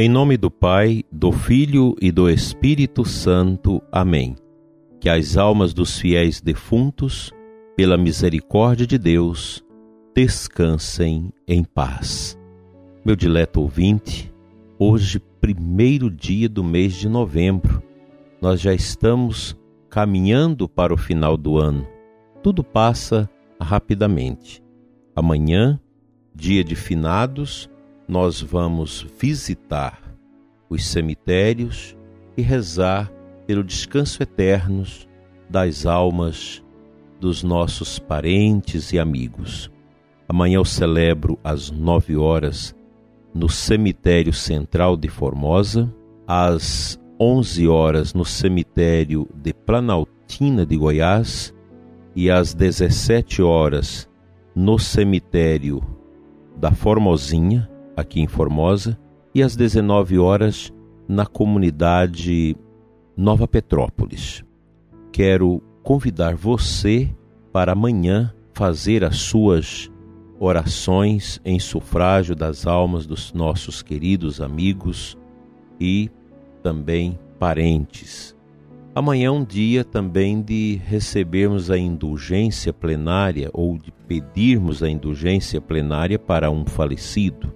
Em nome do Pai, do Filho e do Espírito Santo. Amém. Que as almas dos fiéis defuntos, pela misericórdia de Deus, descansem em paz. Meu dileto ouvinte, hoje, primeiro dia do mês de novembro, nós já estamos caminhando para o final do ano. Tudo passa rapidamente. Amanhã, dia de finados, nós vamos visitar os cemitérios e rezar pelo descanso eterno das almas dos nossos parentes e amigos. Amanhã eu celebro às nove horas no cemitério central de Formosa, às onze horas no cemitério de Planaltina de Goiás e às dezessete horas no cemitério da Formosinha, aqui em Formosa, e às 19 horas na comunidade Nova Petrópolis. Quero convidar você para amanhã fazer as suas orações em sufrágio das almas dos nossos queridos amigos e também parentes. Amanhã é um dia também de recebermos a indulgência plenária ou de pedirmos a indulgência plenária para um falecido.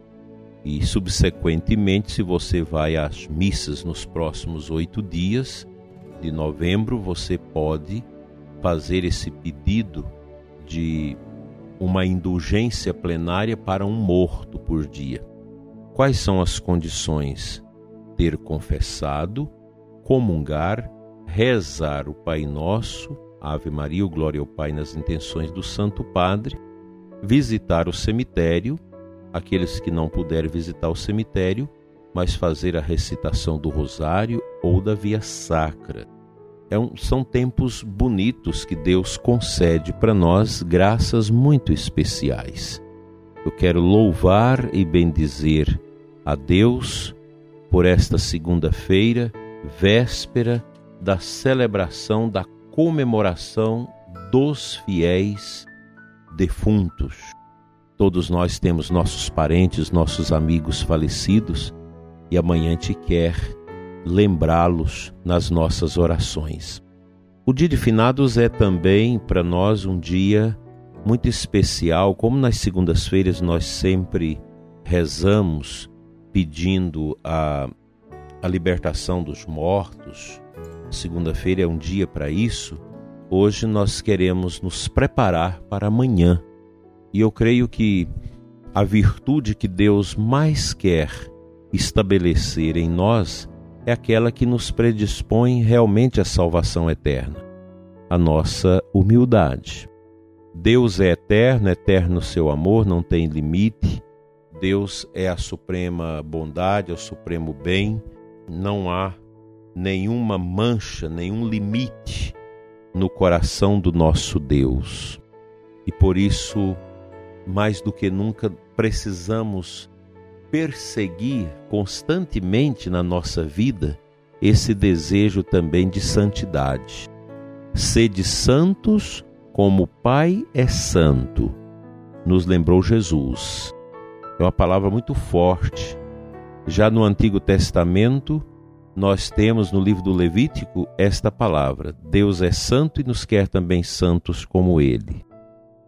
E, subsequentemente, se você vai às missas nos próximos oito dias de novembro, você pode fazer esse pedido de uma indulgência plenária para um morto por dia. Quais são as condições? Ter confessado, comungar, rezar o Pai Nosso, Ave Maria, o Glória ao Pai nas intenções do Santo Padre, visitar o cemitério aqueles que não puderem visitar o cemitério, mas fazer a recitação do rosário ou da via sacra. É um, são tempos bonitos que Deus concede para nós, graças muito especiais. Eu quero louvar e bendizer a Deus por esta segunda-feira, véspera da celebração da comemoração dos fiéis defuntos. Todos nós temos nossos parentes, nossos amigos falecidos e amanhã gente quer lembrá-los nas nossas orações. O dia de finados é também para nós um dia muito especial, como nas segundas-feiras nós sempre rezamos pedindo a, a libertação dos mortos. Segunda-feira é um dia para isso. Hoje nós queremos nos preparar para amanhã e eu creio que a virtude que Deus mais quer estabelecer em nós é aquela que nos predispõe realmente à salvação eterna, a nossa humildade. Deus é eterno, eterno seu amor, não tem limite. Deus é a suprema bondade, é o supremo bem. Não há nenhuma mancha, nenhum limite no coração do nosso Deus. E por isso mais do que nunca precisamos perseguir constantemente na nossa vida esse desejo também de santidade. Sede santos como o Pai é santo, nos lembrou Jesus. É uma palavra muito forte. Já no Antigo Testamento, nós temos no livro do Levítico esta palavra: Deus é santo e nos quer também santos como Ele.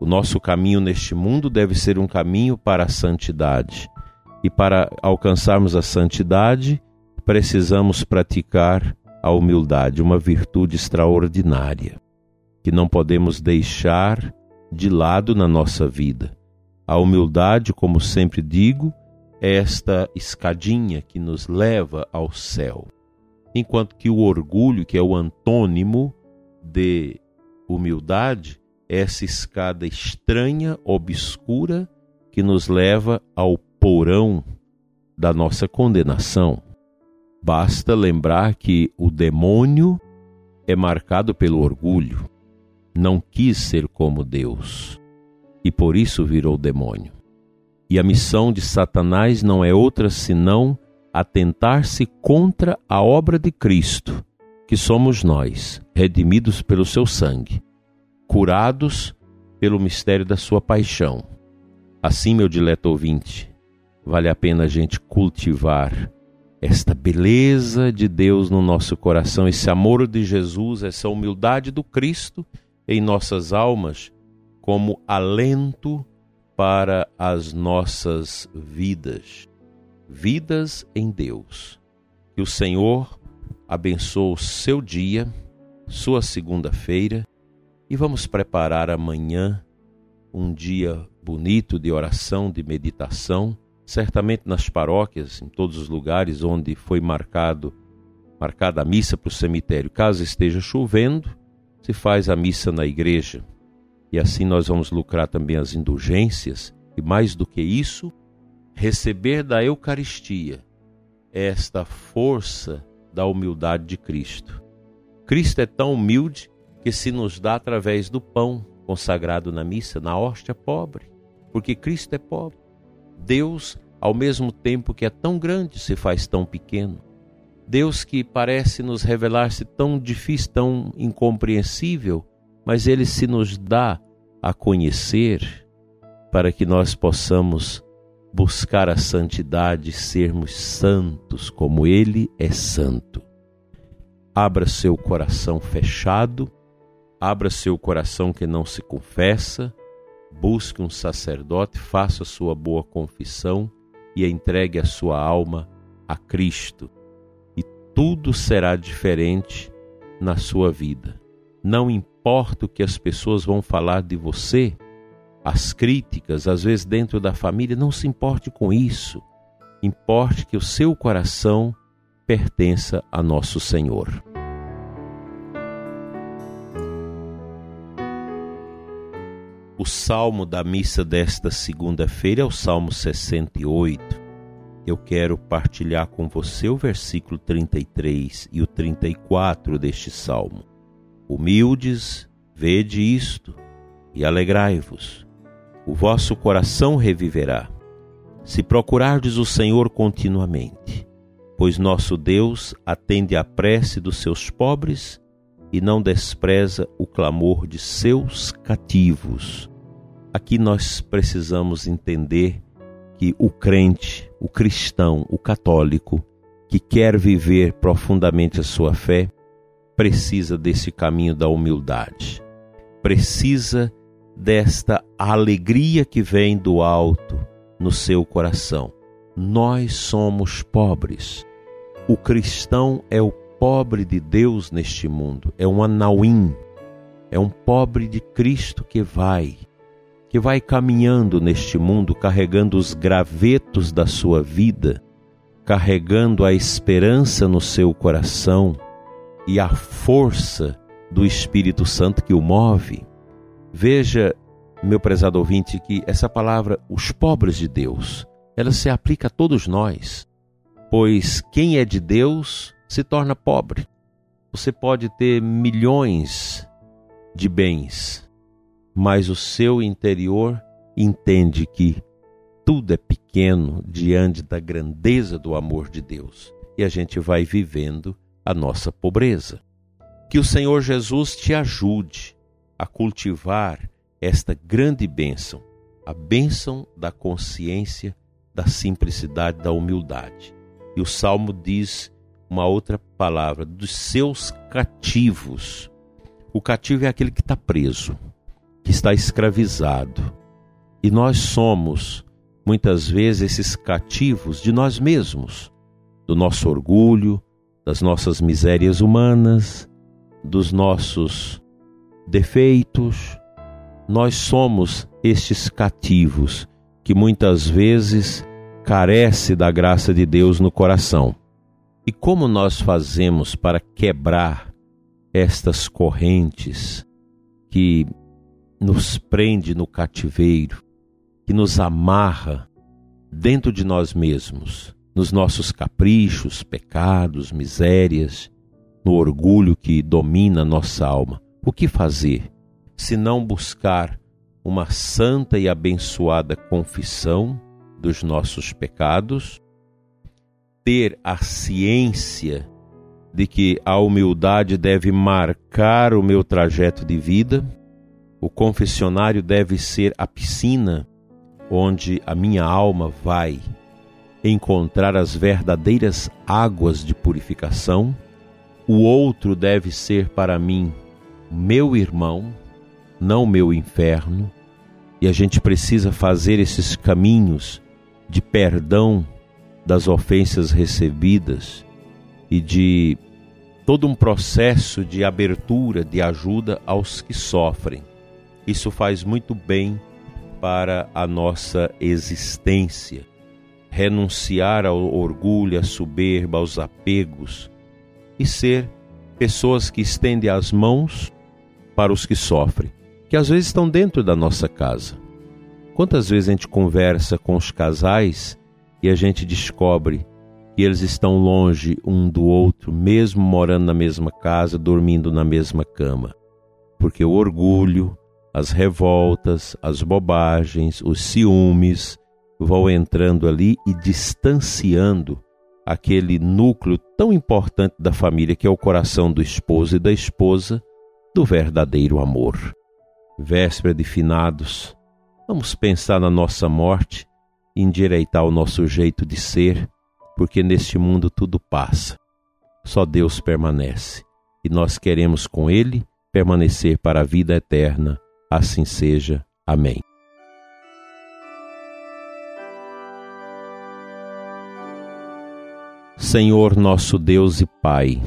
O nosso caminho neste mundo deve ser um caminho para a santidade. E para alcançarmos a santidade, precisamos praticar a humildade, uma virtude extraordinária, que não podemos deixar de lado na nossa vida. A humildade, como sempre digo, é esta escadinha que nos leva ao céu. Enquanto que o orgulho, que é o antônimo de humildade, essa escada estranha, obscura, que nos leva ao porão da nossa condenação. Basta lembrar que o demônio é marcado pelo orgulho, não quis ser como Deus e por isso virou demônio. E a missão de Satanás não é outra senão atentar-se contra a obra de Cristo, que somos nós, redimidos pelo seu sangue curados pelo mistério da sua paixão. Assim, meu dileto ouvinte, vale a pena a gente cultivar esta beleza de Deus no nosso coração, esse amor de Jesus, essa humildade do Cristo em nossas almas, como alento para as nossas vidas. Vidas em Deus. Que o Senhor abençoe o seu dia, sua segunda-feira, e vamos preparar amanhã um dia bonito de oração, de meditação, certamente nas paróquias, em todos os lugares onde foi marcado marcada a missa para o cemitério. Caso esteja chovendo, se faz a missa na igreja. E assim nós vamos lucrar também as indulgências e mais do que isso, receber da Eucaristia esta força da humildade de Cristo. Cristo é tão humilde que se nos dá através do pão consagrado na missa, na hóstia pobre, porque Cristo é pobre. Deus, ao mesmo tempo que é tão grande, se faz tão pequeno. Deus que parece nos revelar-se tão difícil, tão incompreensível, mas ele se nos dá a conhecer para que nós possamos buscar a santidade, sermos santos como ele é santo. Abra seu coração fechado, abra seu coração que não se confessa, busque um sacerdote, faça sua boa confissão e entregue a sua alma a Cristo. E tudo será diferente na sua vida. Não importa o que as pessoas vão falar de você, as críticas, às vezes dentro da família, não se importe com isso. Importe que o seu coração pertença a nosso Senhor. O salmo da missa desta segunda-feira é o Salmo 68. Eu quero partilhar com você o versículo 33 e o 34 deste salmo. Humildes, vede isto e alegrai-vos. O vosso coração reviverá. Se procurardes o Senhor continuamente, pois nosso Deus atende à prece dos seus pobres e não despreza o clamor de seus cativos. Aqui nós precisamos entender que o crente, o cristão, o católico, que quer viver profundamente a sua fé, precisa desse caminho da humildade, precisa desta alegria que vem do alto no seu coração. Nós somos pobres. O cristão é o pobre de Deus neste mundo, é um anauim, é um pobre de Cristo que vai, que vai caminhando neste mundo carregando os gravetos da sua vida, carregando a esperança no seu coração e a força do Espírito Santo que o move. Veja, meu prezado ouvinte, que essa palavra, os pobres de Deus, ela se aplica a todos nós, pois quem é de Deus se torna pobre. Você pode ter milhões de bens, mas o seu interior entende que tudo é pequeno diante da grandeza do amor de Deus e a gente vai vivendo a nossa pobreza. Que o Senhor Jesus te ajude a cultivar esta grande bênção, a bênção da consciência, da simplicidade, da humildade. E o salmo diz uma outra palavra, dos seus cativos. O cativo é aquele que está preso, que está escravizado. E nós somos, muitas vezes, esses cativos de nós mesmos, do nosso orgulho, das nossas misérias humanas, dos nossos defeitos. Nós somos estes cativos que muitas vezes carece da graça de Deus no coração. E como nós fazemos para quebrar estas correntes que nos prende no cativeiro, que nos amarra dentro de nós mesmos, nos nossos caprichos, pecados, misérias, no orgulho que domina nossa alma? O que fazer se não buscar uma santa e abençoada confissão dos nossos pecados? ter a ciência de que a humildade deve marcar o meu trajeto de vida, o confessionário deve ser a piscina onde a minha alma vai encontrar as verdadeiras águas de purificação. O outro deve ser para mim meu irmão, não meu inferno. E a gente precisa fazer esses caminhos de perdão das ofensas recebidas e de todo um processo de abertura, de ajuda aos que sofrem. Isso faz muito bem para a nossa existência. Renunciar ao orgulho, à soberba, aos apegos e ser pessoas que estendem as mãos para os que sofrem, que às vezes estão dentro da nossa casa. Quantas vezes a gente conversa com os casais e a gente descobre que eles estão longe um do outro, mesmo morando na mesma casa, dormindo na mesma cama. Porque o orgulho, as revoltas, as bobagens, os ciúmes vão entrando ali e distanciando aquele núcleo tão importante da família que é o coração do esposo e da esposa do verdadeiro amor. Véspera de finados, vamos pensar na nossa morte e endireitar o nosso jeito de ser porque neste mundo tudo passa. Só Deus permanece, e nós queremos com Ele permanecer para a vida eterna. Assim seja. Amém. Senhor nosso Deus e Pai,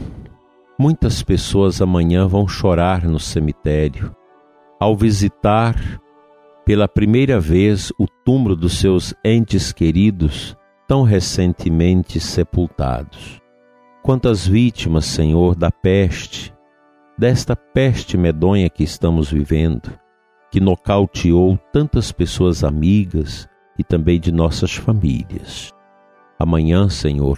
muitas pessoas amanhã vão chorar no cemitério ao visitar pela primeira vez o túmulo dos seus entes queridos tão recentemente sepultados. Quantas vítimas, Senhor, da peste, desta peste medonha que estamos vivendo, que nocauteou tantas pessoas amigas e também de nossas famílias. Amanhã, Senhor,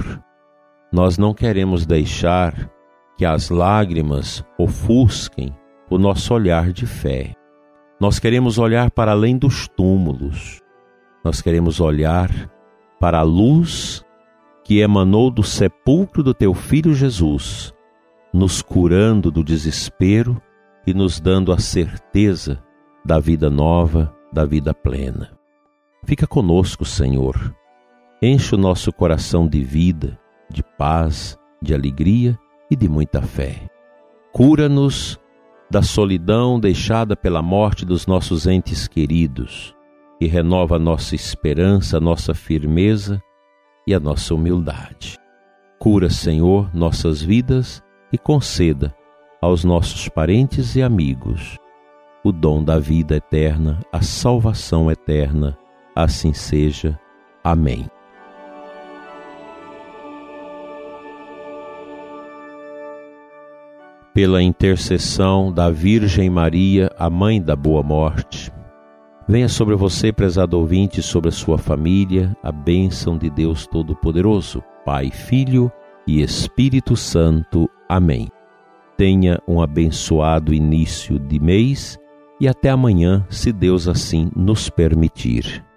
nós não queremos deixar que as lágrimas ofusquem o nosso olhar de fé. Nós queremos olhar para além dos túmulos. Nós queremos olhar para a luz que emanou do sepulcro do teu filho Jesus, nos curando do desespero e nos dando a certeza da vida nova, da vida plena. Fica conosco, Senhor. Enche o nosso coração de vida, de paz, de alegria e de muita fé. Cura-nos da solidão deixada pela morte dos nossos entes queridos e renova nossa esperança, nossa firmeza e a nossa humildade. Cura, Senhor, nossas vidas e conceda aos nossos parentes e amigos o dom da vida eterna, a salvação eterna. Assim seja. Amém. Pela intercessão da Virgem Maria, a Mãe da Boa Morte, Venha sobre você, prezado ouvinte, sobre a sua família, a bênção de Deus Todo-Poderoso, Pai, Filho e Espírito Santo. Amém. Tenha um abençoado início de mês e até amanhã, se Deus assim nos permitir.